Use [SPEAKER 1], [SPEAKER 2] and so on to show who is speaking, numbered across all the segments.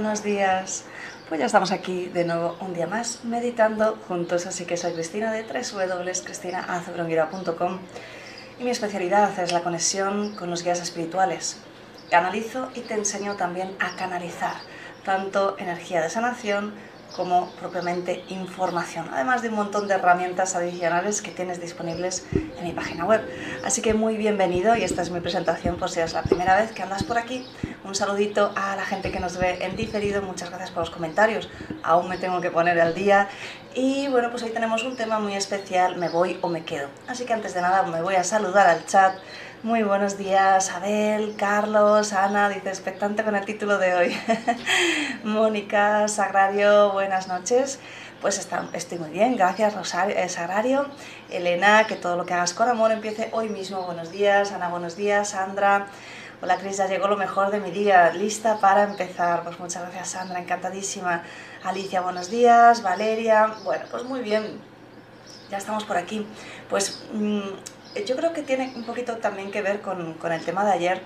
[SPEAKER 1] Buenos días. Pues ya estamos aquí de nuevo un día más meditando juntos, así que soy Cristina de www.cristinaazugrongura.com y mi especialidad es la conexión con los guías espirituales. Canalizo y te enseño también a canalizar tanto energía de sanación como propiamente información, además de un montón de herramientas adicionales que tienes disponibles en mi página web. Así que muy bienvenido y esta es mi presentación por si es la primera vez que andas por aquí. Un saludito a la gente que nos ve en diferido, muchas gracias por los comentarios, aún me tengo que poner al día. Y bueno, pues hoy tenemos un tema muy especial, me voy o me quedo. Así que antes de nada me voy a saludar al chat muy buenos días, Abel, Carlos, Ana, dice expectante con el título de hoy. Mónica, Sagrario, buenas noches. Pues está, estoy muy bien, gracias Rosario, eh, Sagrario. Elena, que todo lo que hagas con amor empiece hoy mismo. Buenos días, Ana, buenos días, Sandra. Hola Cris, ya llegó lo mejor de mi día, lista para empezar. Pues muchas gracias Sandra, encantadísima. Alicia, buenos días. Valeria, bueno, pues muy bien, ya estamos por aquí. Pues mm, yo creo que tiene un poquito también que ver con, con el tema de ayer.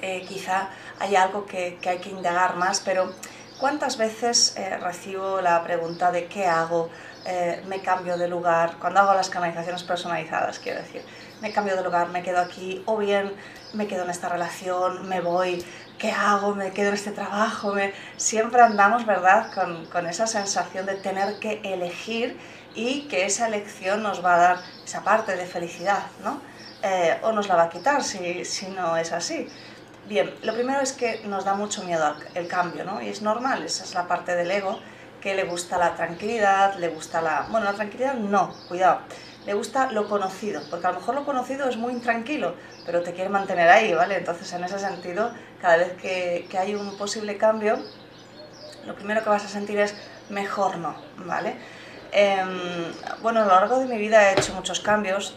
[SPEAKER 1] Eh, quizá hay algo que, que, hay que indagar más, pero ¿cuántas veces eh, recibo la pregunta de qué hago? Eh, me cambio de lugar, cuando hago las canalizaciones personalizadas, quiero decir, me cambio de lugar, me quedo aquí, o bien me quedo en esta relación, me voy, ¿qué hago? Me quedo en este trabajo, me... siempre andamos, ¿verdad?, con, con esa sensación de tener que elegir y que esa elección nos va a dar esa parte de felicidad, ¿no? Eh, o nos la va a quitar si, si, no es así. Bien, lo primero es que nos da mucho miedo el cambio, ¿no? Y es normal, esa es la parte del ego que le gusta la tranquilidad, le gusta la... Bueno, la tranquilidad no, cuidado, le gusta lo conocido, porque a lo mejor lo conocido es muy intranquilo, pero te quiere mantener ahí, ¿vale? Entonces, en ese sentido, cada vez que, que hay un posible cambio, lo primero que vas a sentir es mejor no, ¿vale? Eh, bueno, a lo largo de mi vida he hecho muchos cambios.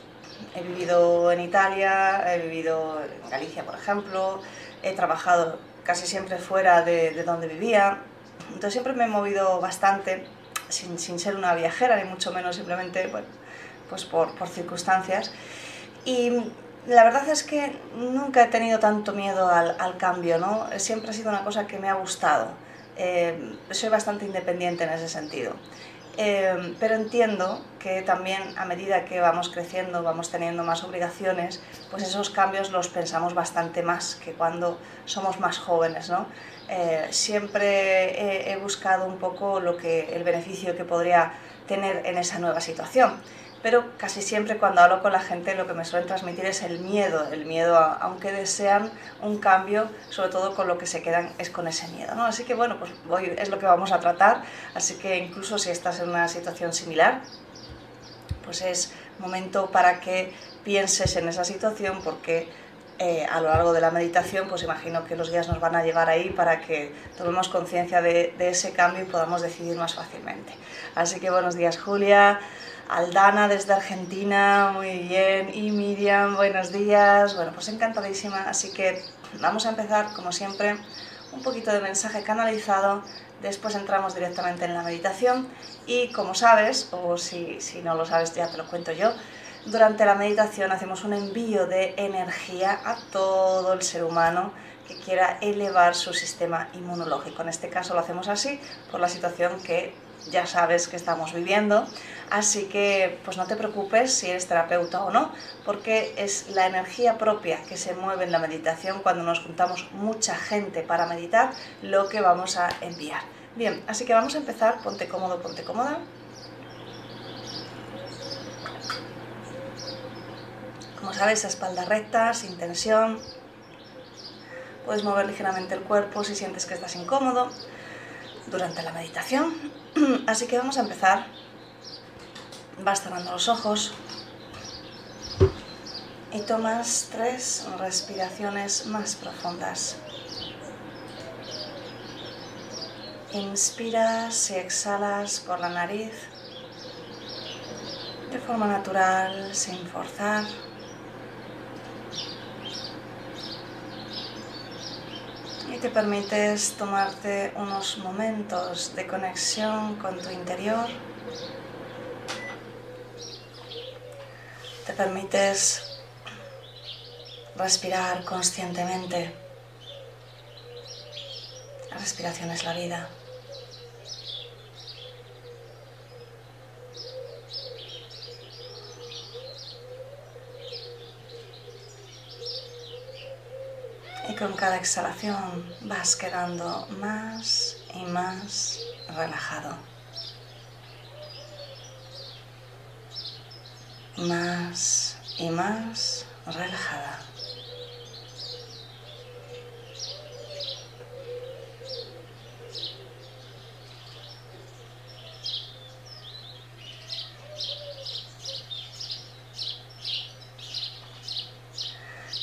[SPEAKER 1] He vivido en Italia, he vivido en Galicia, por ejemplo, he trabajado casi siempre fuera de, de donde vivía. Entonces siempre me he movido bastante, sin, sin, ser una viajera, ni mucho menos simplemente bueno, pues por, por circunstancias. Y la verdad es que nunca he tenido tanto miedo al, al, cambio, ¿no? Siempre ha sido una cosa que me ha gustado. Eh, soy bastante independiente en ese sentido. Eh, pero entiendo que también a medida que vamos creciendo, vamos teniendo más obligaciones, pues esos cambios los pensamos bastante más que cuando somos más jóvenes, ¿no? Eh, siempre he, he, buscado un poco lo que, el beneficio que podría tener en esa nueva situación pero casi siempre cuando hablo con la gente lo que me suelen transmitir es el miedo, el miedo a, aunque desean un cambio, sobre todo con lo que se quedan es con ese miedo, ¿no? Así que bueno, pues hoy es lo que vamos a tratar, así que incluso si estás en una situación similar, pues es momento para que pienses en esa situación porque eh, a lo largo de la meditación, pues imagino que los guías nos van a llevar ahí para que tomemos conciencia de, de ese cambio y podamos decidir más fácilmente. Así que buenos días Julia, Aldana desde Argentina, muy bien, y Miriam, buenos días, bueno, pues encantadísima, así que vamos a empezar, como siempre, un poquito de mensaje canalizado, después entramos directamente en la meditación. Y como sabes, o si, si no lo sabes ya te lo cuento yo, durante la meditación hacemos un envío de energía a todo el ser humano que quiera elevar su sistema inmunológico. En este caso lo hacemos así por la situación que ya sabes que estamos viviendo, así que pues no te preocupes si eres terapeuta o no, porque es la energía propia que se mueve en la meditación cuando nos juntamos mucha gente para meditar lo que vamos a enviar. Bien, así que vamos a empezar, ponte cómodo, ponte cómoda. Como sabes, espalda recta, sin tensión. Puedes mover ligeramente el cuerpo si sientes que estás incómodo durante la meditación. Así que vamos a empezar. Vas cerrando los ojos y tomas tres respiraciones más profundas. Inspiras y exhalas por la nariz de forma natural, sin forzar. Y te permites tomarte unos momentos de conexión con tu interior. Te permites respirar conscientemente. La respiración es la vida. Y con cada exhalación vas quedando más y más relajado. Más y más relajada.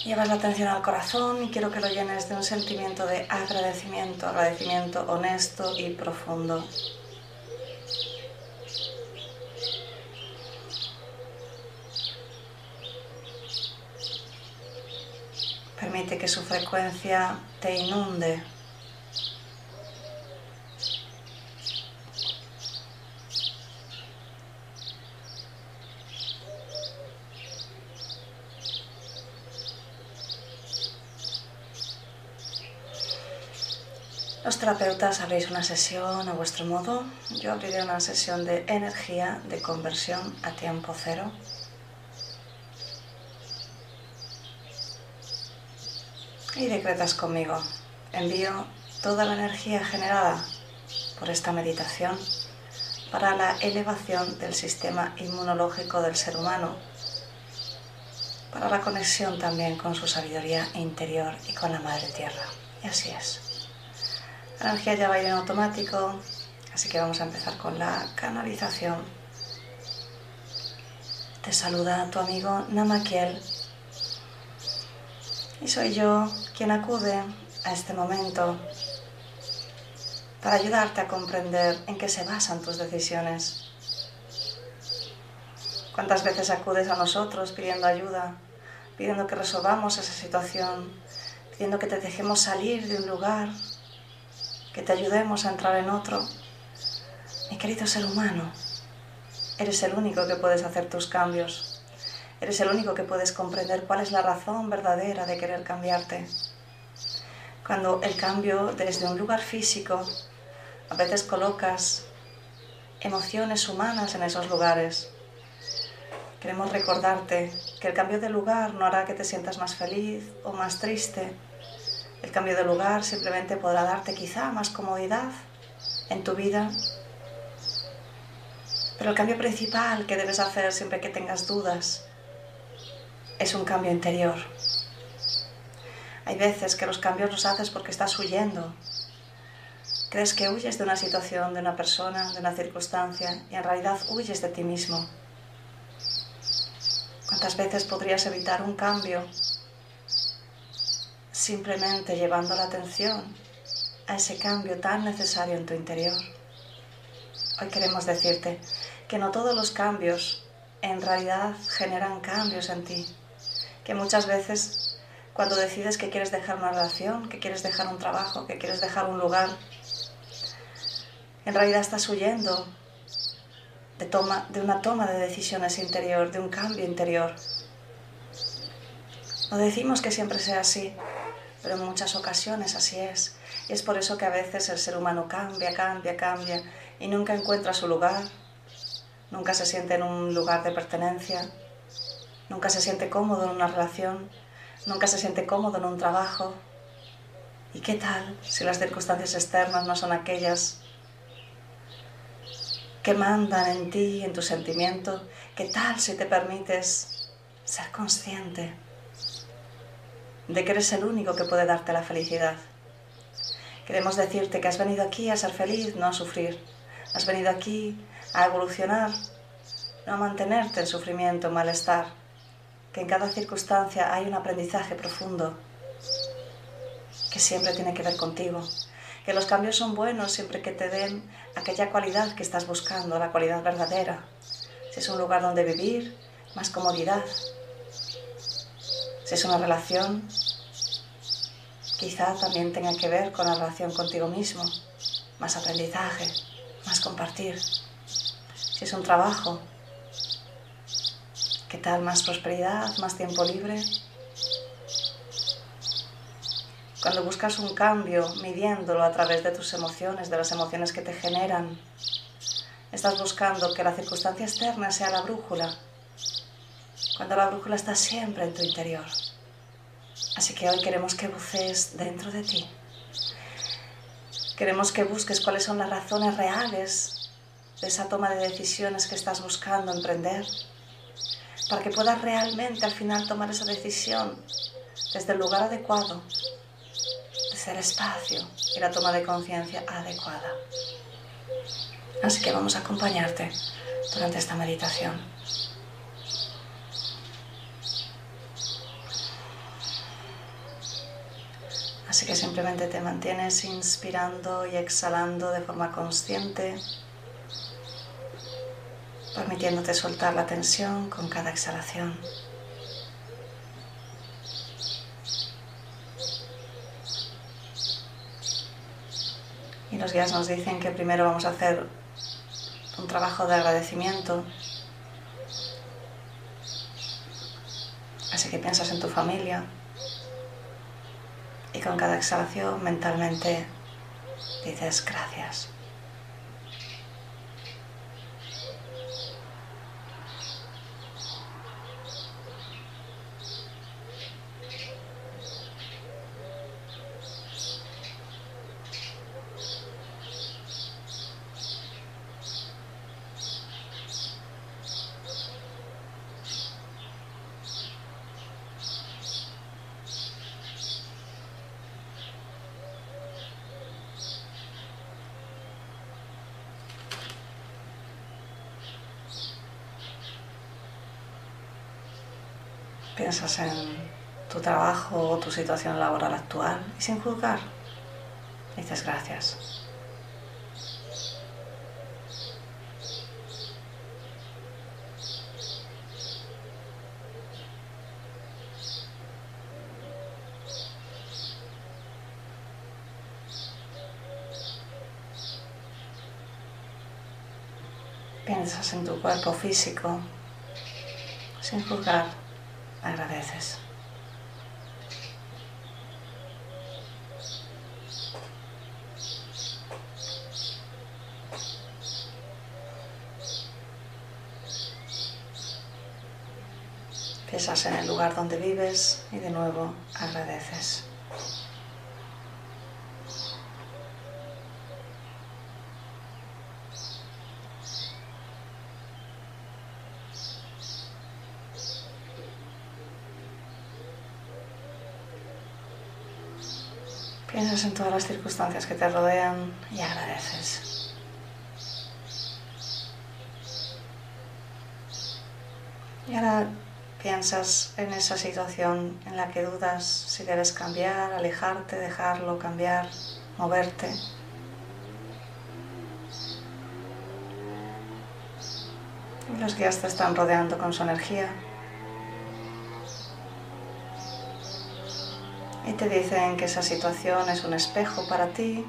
[SPEAKER 1] Llevas la atención al corazón y quiero que lo llenes de un sentimiento de agradecimiento, agradecimiento honesto y profundo. Su frecuencia te inunde Los terapeutas abrís una sesión a vuestro modo. Yo abriré una sesión de energía de conversión a tiempo cero. Conmigo. Envío toda la energía generada por esta meditación para la elevación del sistema inmunológico del ser humano, para la conexión también con su sabiduría interior y con la Madre Tierra. Y así es. La energía ya va a ir en automático, así que vamos a empezar con la canalización. Te saluda tu amigo Namakiel y soy yo quien acude a este momento para ayudarte a comprender en qué se basan tus decisiones. ¿Cuántas veces acudes a nosotros pidiendo ayuda, pidiendo que resolvamos esa situación, pidiendo que te dejemos salir de un lugar que te ayudemos a entrar en otro. Mi querido ser humano, eres el único que puedes hacer tus cambios. Eres el único que puedes comprender cuál es la razón verdadera de querer cambiarte. Cuando el cambio desde un lugar físico, a veces colocas emociones humanas en esos lugares. Queremos recordarte que el cambio de lugar no hará que te sientas más feliz o más triste, el cambio de lugar simplemente podrá darte quizá más comodidad en tu vida. Pero el cambio principal que debes hacer siempre que tengas dudas es un cambio interior. Hay veces que los cambios los haces porque estás huyendo. Crees que huyes de una situación, de una persona, de una circunstancia y en realidad huyes de ti mismo. ¿Cuántas veces podrías evitar un cambio simplemente llevando la atención a ese cambio tan necesario en tu interior. Hoy queremos decirte que no todos los cambios en realidad generan cambios en ti, que muchas veces cuando decides que quieres dejar una relación, que quieres dejar un trabajo, que quieres dejar un lugar, en realidad estás huyendo de, toma, de una toma de decisiones interior, de un cambio interior. No decimos que siempre sea así, pero en muchas ocasiones así es. Y es por eso que a veces el ser humano cambia, cambia, cambia y nunca encuentra su lugar, nunca se siente en un lugar de pertenencia, nunca se siente cómodo en una relación, nunca se siente cómodo en un trabajo. ¿Y qué tal si las circunstancias externas no son aquellas que mandan en ti, en tu sentimiento? ¿Qué tal si te permites ser consciente? de que eres el único que puede darte la felicidad. Queremos decirte que has venido aquí a ser feliz, no a sufrir. Has venido aquí a evolucionar, no a mantenerte en sufrimiento, malestar. En cada circunstancia hay un aprendizaje profundo que siempre tiene que ver contigo. que los cambios son buenos siempre que te den aquella cualidad que estás buscando, la cualidad verdadera. Si es un lugar donde vivir, más comodidad. Si es una relación, quizá también tenga que ver con la relación contigo mismo, más aprendizaje, más compartir. Si es un trabajo, ¿qué tal? Más prosperidad, más tiempo libre. Cuando buscas un cambio midiéndolo a través de tus emociones, de las emociones que te generan, estás buscando que la circunstancia externa sea la brújula, cuando la brújula está siempre en tu interior. Así que hoy queremos que bucees dentro de ti. Queremos que busques cuáles son las razones reales de esa toma de decisiones que estás buscando emprender, para que puedas realmente al final tomar esa decisión desde el lugar adecuado, desde el espacio y la toma de conciencia adecuada. Así que vamos a acompañarte durante esta meditación. Así que simplemente te mantienes inspirando y exhalando de forma consciente, permitiéndote soltar la tensión con cada exhalación. Y los guías nos dicen que primero vamos a hacer un trabajo de agradecimiento. Así que piensas en tu familia, y con cada exhalación mentalmente dices gracias. Piensas en tu trabajo o tu situación laboral actual y sin juzgar, dices gracias. Piensas en tu cuerpo físico sin juzgar agradeces. Piensas en el lugar donde vives y de nuevo agradeces. Piensas en todas las circunstancias que te rodean y agradeces. Y ahora piensas en esa situación en la que dudas si debes cambiar, alejarte, dejarlo, cambiar, moverte. Y los guías te están rodeando con su energía. Te dicen que esa situación es un espejo para ti.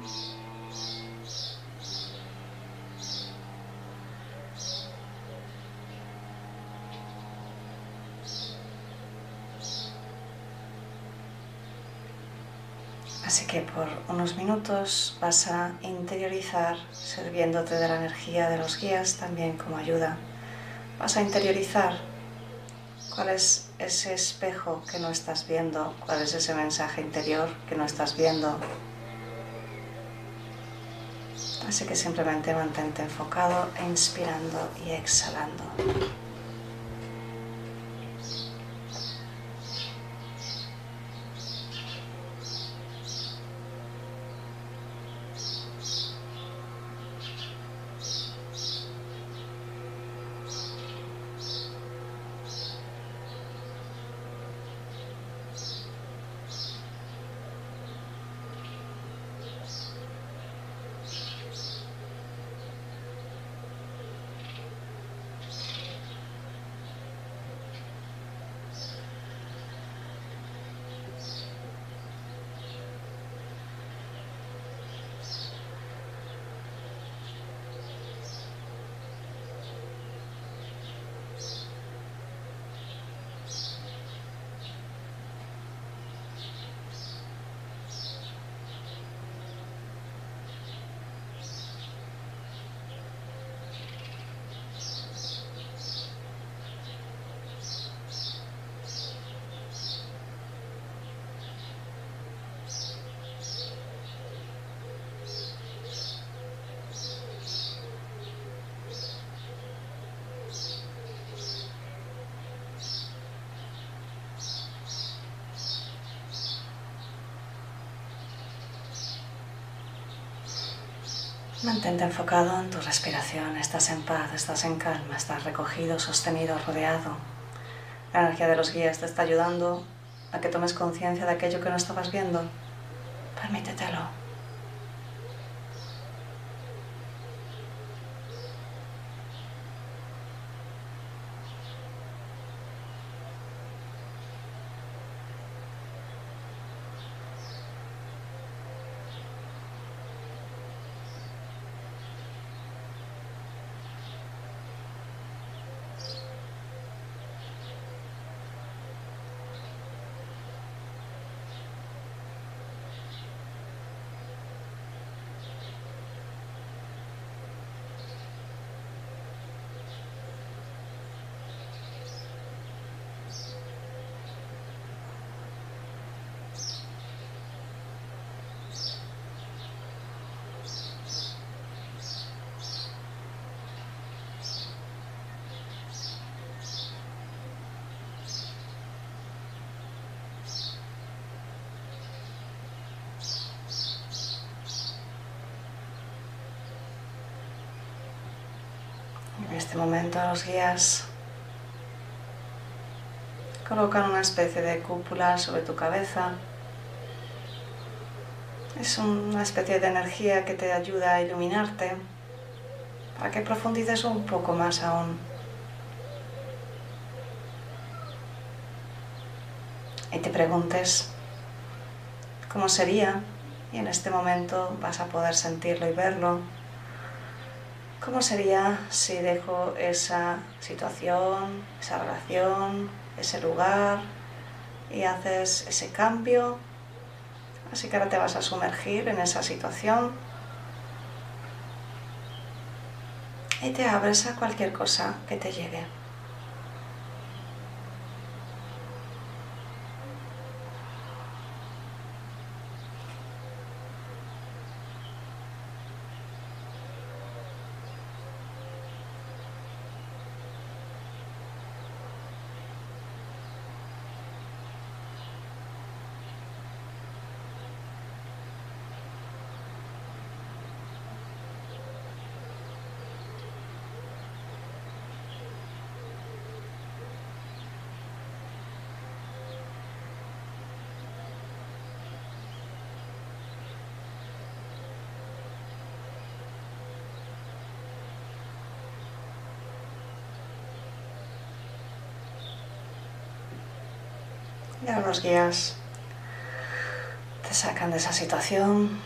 [SPEAKER 1] Así que por unos minutos vas a interiorizar, sirviéndote de la energía de los guías también como ayuda. Vas a interiorizar cuál es ese espejo que no estás viendo, cuál es ese mensaje interior que no estás viendo. Así que simplemente mantente enfocado, inspirando y exhalando. Mantente enfocado en tu respiración, estás en paz, estás en calma, estás recogido, sostenido, rodeado. La energía de los guías te está ayudando a que tomes conciencia de aquello que no estabas viendo. Permítetelo. En este momento los guías colocan una especie de cúpula sobre tu cabeza. Es una especie de energía que te ayuda a iluminarte para que profundices un poco más aún. Y te preguntes cómo sería y en este momento vas a poder sentirlo y verlo ¿Cómo sería si dejo esa situación, esa relación, ese lugar y haces ese cambio? Así que ahora te vas a sumergir en esa situación y te abres a cualquier cosa que te llegue. Ya los guías te sacan de esa situación,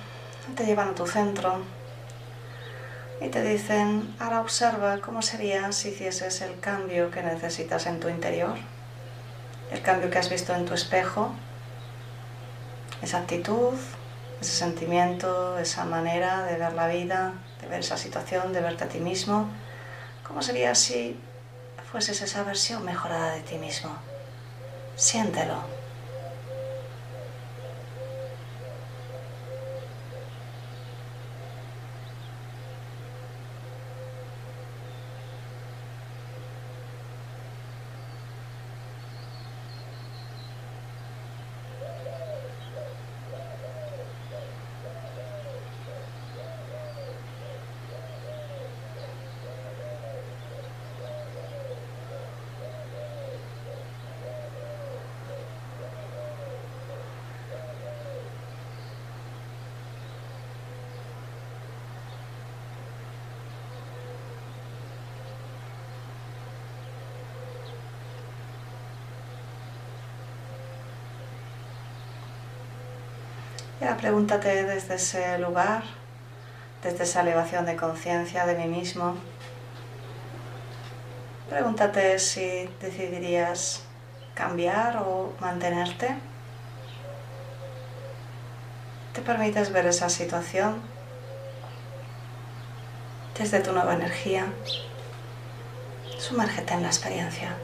[SPEAKER 1] te llevan a tu centro y te dicen, ahora observa cómo sería si hicieses el cambio que necesitas en tu interior, el cambio que has visto en tu espejo, esa actitud, ese sentimiento, esa manera de ver la vida, de ver esa situación, de verte a ti mismo. ¿Cómo sería si fueses esa versión mejorada de ti mismo? Siéntelo. Ya pregúntate desde ese lugar, desde esa elevación de conciencia de mí mismo. Pregúntate si decidirías cambiar o mantenerte. ¿Te permites ver esa situación desde tu nueva energía? Sumérgete en la experiencia.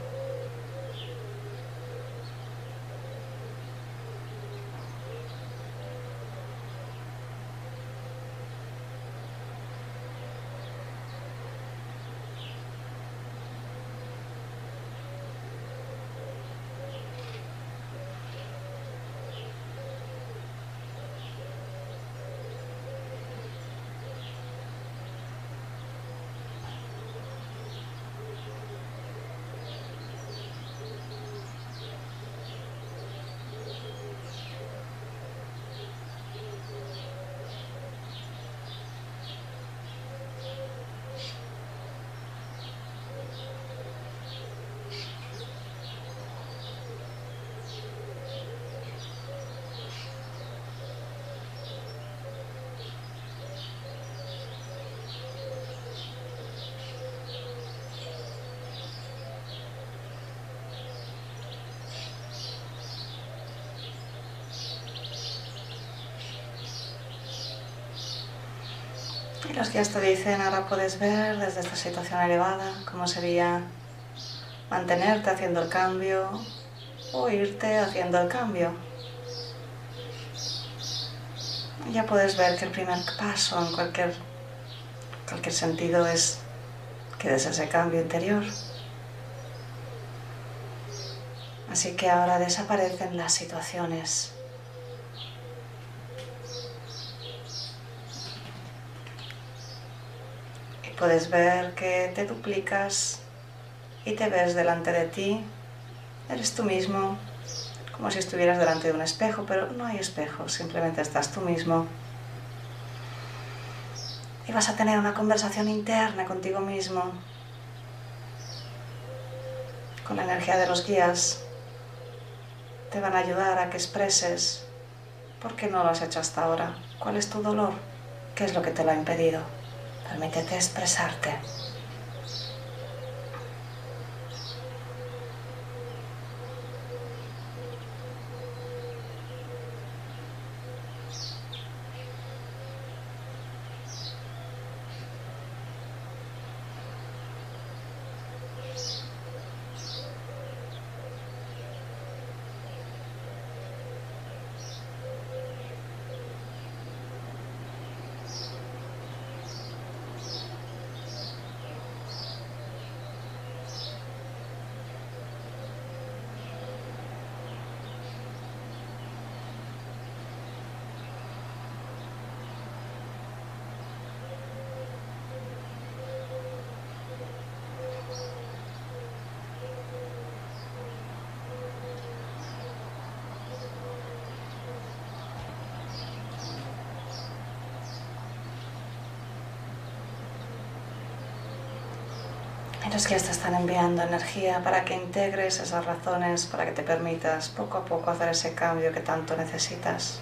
[SPEAKER 1] Y los guías te dicen, ahora puedes ver desde esta situación elevada cómo sería mantenerte haciendo el cambio o irte haciendo el cambio. ya puedes ver que el primer paso en cualquier, cualquier sentido es que des ese cambio interior. Así que ahora desaparecen las situaciones. Puedes ver que te duplicas y te ves delante de ti. Eres tú mismo, como si estuvieras delante de un espejo, pero no hay espejo, simplemente estás tú mismo. Y vas a tener una conversación interna contigo mismo, con la energía de los guías te van a ayudar a que expreses por qué no lo has hecho hasta ahora, cuál es tu dolor, qué es lo que te lo ha impedido. Permítete expresarte. Los que te están enviando energía para que integres esas razones, para que te permitas poco a poco hacer ese cambio que tanto necesitas.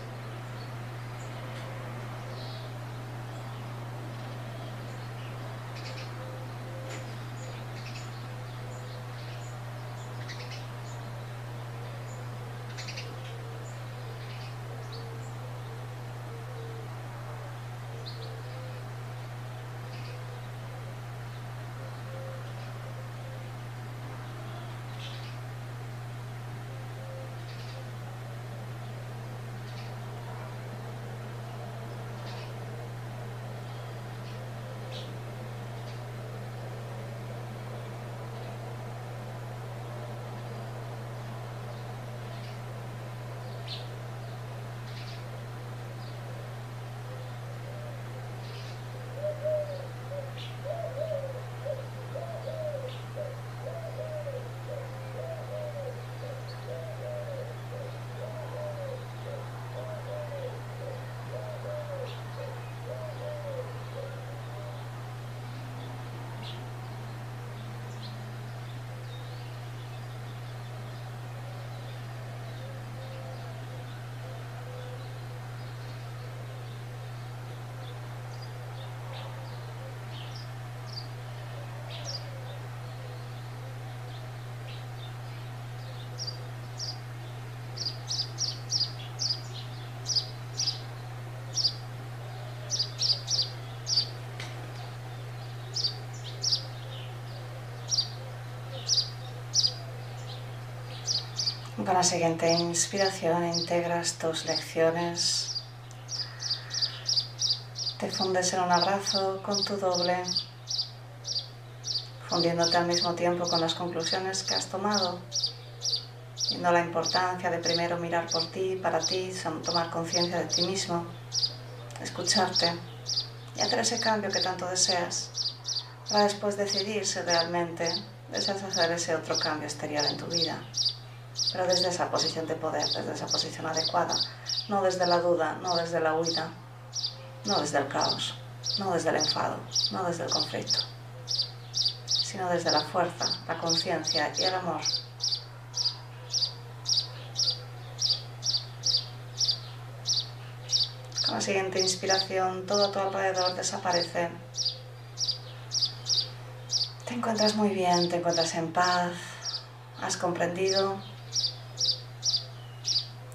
[SPEAKER 1] Con la siguiente inspiración integras tus lecciones. Te fundes en un abrazo con tu doble, fundiéndote al mismo tiempo con las conclusiones que has tomado, viendo la importancia de primero mirar por ti, para ti, tomar conciencia de ti mismo, escucharte y hacer ese cambio que tanto deseas, para después decidir si realmente deseas hacer ese otro cambio exterior en tu vida pero desde esa posición de poder, desde esa posición adecuada, no desde la duda, no desde la huida, no desde el caos, no desde el enfado, no desde el conflicto, sino desde la fuerza, la conciencia y el amor. Con la siguiente inspiración, todo a tu alrededor desaparece. Te encuentras muy bien, te encuentras en paz, has comprendido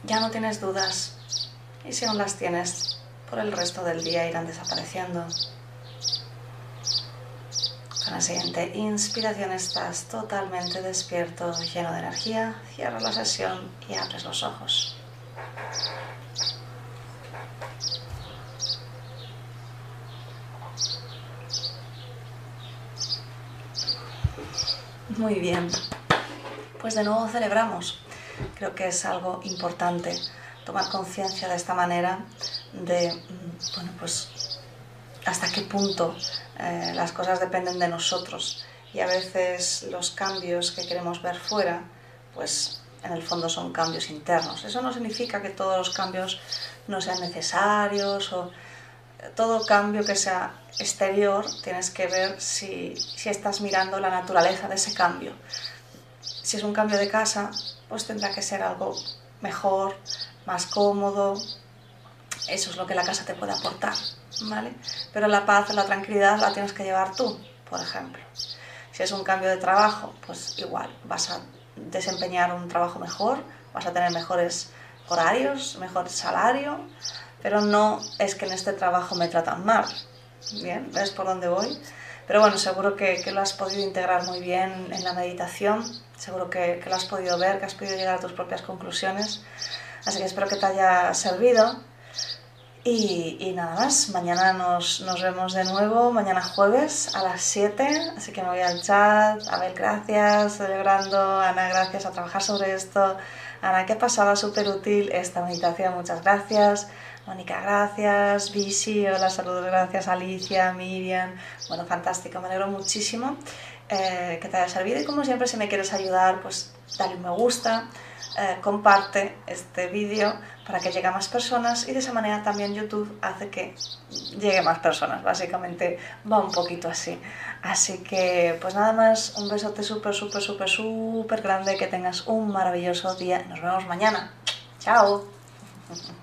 [SPEAKER 1] ya no tienes dudas y si aún las tienes, por el resto del día irán desapareciendo. en la siguiente inspiración estás totalmente despierto, lleno de energía. Cierras la sesión y abres los ojos. Muy bien. Pues de nuevo celebramos. Creo que es algo importante tomar conciencia de esta manera de, mm, bueno, pues hasta qué punto eh, las cosas dependen de nosotros y a veces los cambios que queremos ver fuera, pues en el fondo son cambios internos. Eso no significa que todos los cambios no sean necesarios o todo cambio que sea exterior tienes que ver si, estás mirando la naturaleza de ese cambio. Si es un cambio de casa, pues tendrá que ser algo mejor, más cómodo. Eso es lo que la casa te puede aportar, ¿vale? Pero la paz, la tranquilidad la tienes que llevar tú, por ejemplo. Si es un cambio de trabajo, pues igual, vas a desempeñar un trabajo mejor, vas a tener mejores horarios, mejor salario, pero no es que en este trabajo me tratan mal. Bien, ¿ves por dónde voy? Pero bueno, seguro que, lo has podido integrar muy bien en la meditación, seguro que, lo has podido ver, que has podido llegar a tus propias conclusiones. Así que espero que te haya servido. Y, nada más, mañana nos, nos, vemos de nuevo, mañana jueves a las 7, así que me voy al chat. Abel, gracias, celebrando. Ana, gracias a trabajar sobre esto. Ana, qué pasaba, súper útil esta meditación, muchas gracias. Mónica, gracias. Bisi, hola, saludos, gracias. Alicia, Miriam. Bueno, fantástico, me alegro muchísimo eh, que te haya servido. Y como siempre, si me quieres ayudar, pues dale un me gusta, eh, comparte este vídeo para que llegue a más personas y de esa manera también YouTube hace que llegue más personas. Básicamente va un poquito así. Así que, pues nada más, un besote súper, súper, súper, súper grande. Que tengas un maravilloso día. Nos vemos mañana. Chao.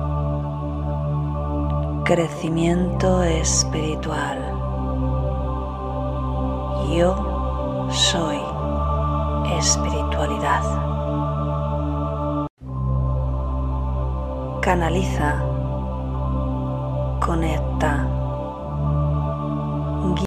[SPEAKER 2] crecimiento espiritual. Yo soy espiritualidad. Canaliza, conecta